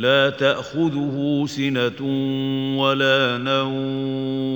لا تأخذه سنة ولا نوم.